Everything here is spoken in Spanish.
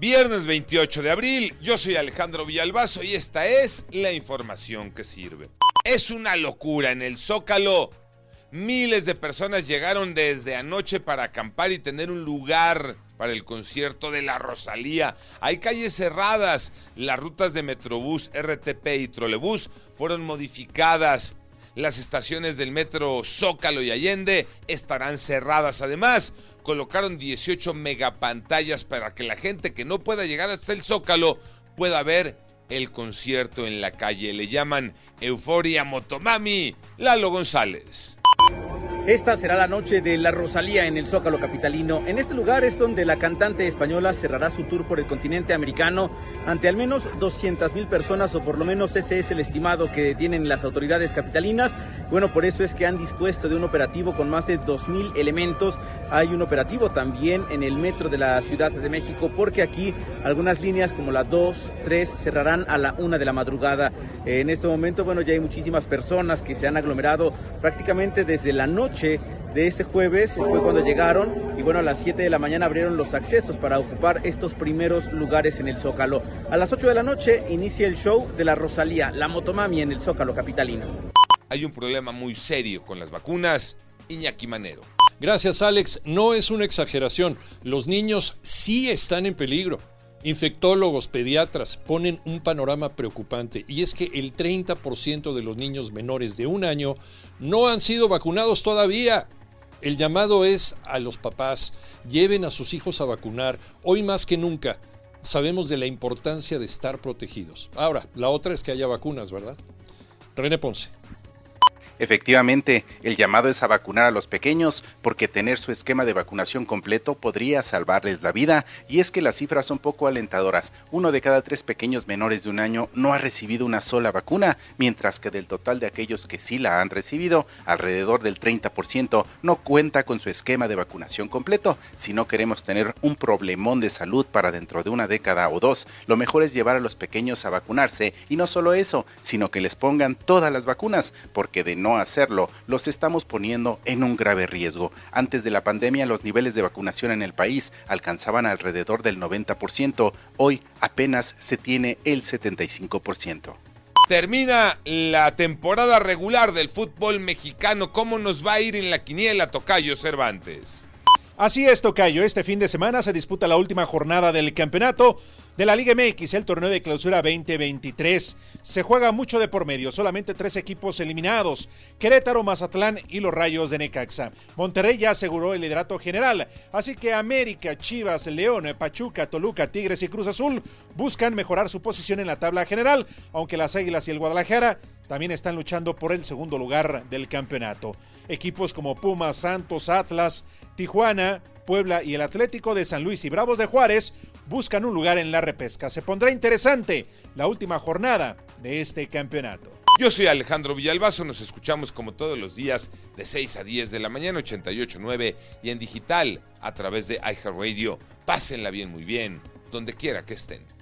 Viernes 28 de abril, yo soy Alejandro Villalbazo y esta es la información que sirve. Es una locura en el Zócalo. Miles de personas llegaron desde anoche para acampar y tener un lugar para el concierto de la Rosalía. Hay calles cerradas, las rutas de Metrobús, RTP y Trolebús fueron modificadas. Las estaciones del metro Zócalo y Allende estarán cerradas. Además, colocaron 18 megapantallas para que la gente que no pueda llegar hasta el Zócalo pueda ver el concierto en la calle. Le llaman Euforia Motomami. Lalo González. Esta será la noche de la Rosalía en el Zócalo Capitalino. En este lugar es donde la cantante española cerrará su tour por el continente americano ante al menos 200 mil personas, o por lo menos ese es el estimado que tienen las autoridades capitalinas. Bueno, por eso es que han dispuesto de un operativo con más de 2 mil elementos. Hay un operativo también en el metro de la Ciudad de México, porque aquí algunas líneas como la 2, 3 cerrarán a la 1 de la madrugada. En este momento, bueno, ya hay muchísimas personas que se han aglomerado prácticamente desde la noche de este jueves fue cuando llegaron y bueno, a las 7 de la mañana abrieron los accesos para ocupar estos primeros lugares en el Zócalo. A las 8 de la noche inicia el show de la Rosalía, la motomami en el Zócalo capitalino. Hay un problema muy serio con las vacunas, Iñaki Manero. Gracias Alex, no es una exageración, los niños sí están en peligro. Infectólogos, pediatras ponen un panorama preocupante y es que el 30% de los niños menores de un año no han sido vacunados todavía. El llamado es a los papás, lleven a sus hijos a vacunar, hoy más que nunca. Sabemos de la importancia de estar protegidos. Ahora, la otra es que haya vacunas, ¿verdad? René Ponce. Efectivamente, el llamado es a vacunar a los pequeños porque tener su esquema de vacunación completo podría salvarles la vida y es que las cifras son poco alentadoras. Uno de cada tres pequeños menores de un año no ha recibido una sola vacuna, mientras que del total de aquellos que sí la han recibido, alrededor del 30% no cuenta con su esquema de vacunación completo. Si no queremos tener un problemón de salud para dentro de una década o dos, lo mejor es llevar a los pequeños a vacunarse y no solo eso, sino que les pongan todas las vacunas, porque de no hacerlo, los estamos poniendo en un grave riesgo. Antes de la pandemia, los niveles de vacunación en el país alcanzaban alrededor del 90%, hoy apenas se tiene el 75%. Termina la temporada regular del fútbol mexicano. ¿Cómo nos va a ir en la quiniela, Tocayo Cervantes? Así es, Tocayo. Este fin de semana se disputa la última jornada del campeonato de la Liga MX, el torneo de clausura 2023. Se juega mucho de por medio, solamente tres equipos eliminados, Querétaro, Mazatlán y los Rayos de Necaxa. Monterrey ya aseguró el liderato general, así que América, Chivas, León, Pachuca, Toluca, Tigres y Cruz Azul buscan mejorar su posición en la tabla general, aunque las Águilas y el Guadalajara también están luchando por el segundo lugar del campeonato. Equipos como Pumas, Santos, Atlas, Tijuana, Puebla y el Atlético de San Luis y Bravos de Juárez buscan un lugar en la repesca. Se pondrá interesante la última jornada de este campeonato. Yo soy Alejandro Villalbazo, nos escuchamos como todos los días de 6 a 10 de la mañana, 88.9 y en digital a través de iHeartRadio. Pásenla bien, muy bien, donde quiera que estén.